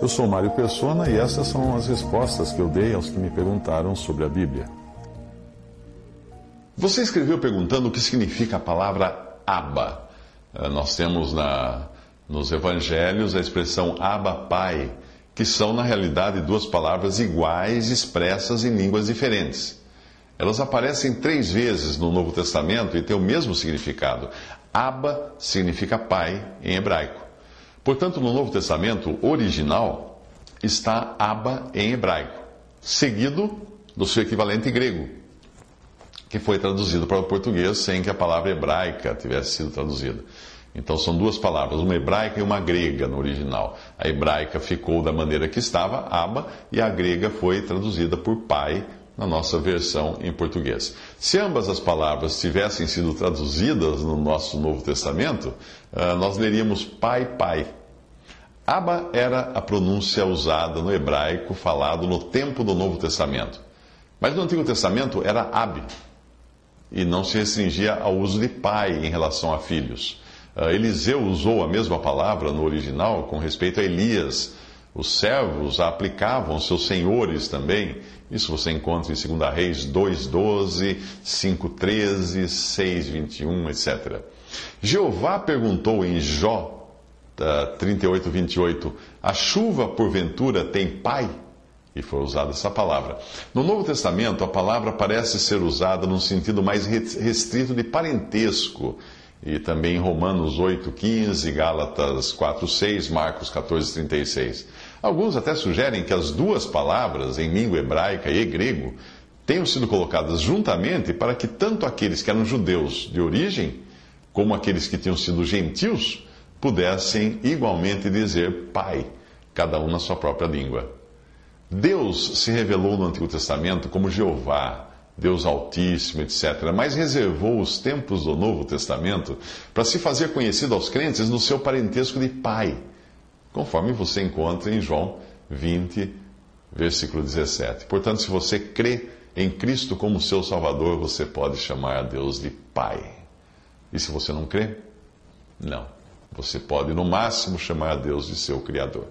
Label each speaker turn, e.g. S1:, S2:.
S1: Eu sou Mário Persona e essas são as respostas que eu dei aos que me perguntaram sobre a Bíblia. Você escreveu perguntando o que significa a palavra Abba. Eh, nós temos na, nos evangelhos a expressão Abba Pai, que são na realidade duas palavras iguais expressas em línguas diferentes. Elas aparecem três vezes no Novo Testamento e têm o mesmo significado. Abba significa pai em hebraico. Portanto, no Novo Testamento original está Abba em hebraico, seguido do seu equivalente grego, que foi traduzido para o português sem que a palavra hebraica tivesse sido traduzida. Então são duas palavras, uma hebraica e uma grega no original. A hebraica ficou da maneira que estava, Abba, e a grega foi traduzida por pai na nossa versão em português. Se ambas as palavras tivessem sido traduzidas no nosso Novo Testamento, ah, nós leríamos pai, pai. Abba era a pronúncia usada no hebraico falado no tempo do Novo Testamento. Mas no Antigo Testamento era Ab, e não se restringia ao uso de pai em relação a filhos. Ah, Eliseu usou a mesma palavra no original com respeito a Elias. Os servos a aplicavam seus senhores também. Isso você encontra em 2 Reis 2,12, 5,13, 6,21, etc. Jeová perguntou em Jó 38, 28, a chuva porventura tem pai? E foi usada essa palavra. No Novo Testamento, a palavra parece ser usada num sentido mais restrito de parentesco e também em Romanos 8, 15, Gálatas 4, 6, Marcos 14, 36. Alguns até sugerem que as duas palavras, em língua hebraica e grego, tenham sido colocadas juntamente para que tanto aqueles que eram judeus de origem, como aqueles que tinham sido gentios, pudessem igualmente dizer Pai, cada um na sua própria língua. Deus se revelou no Antigo Testamento como Jeová, Deus Altíssimo, etc., mas reservou os tempos do Novo Testamento para se fazer conhecido aos crentes no seu parentesco de Pai, conforme você encontra em João 20, versículo 17. Portanto, se você crê em Cristo como seu Salvador, você pode chamar a Deus de Pai. E se você não crê, não. Você pode, no máximo, chamar a Deus de seu Criador.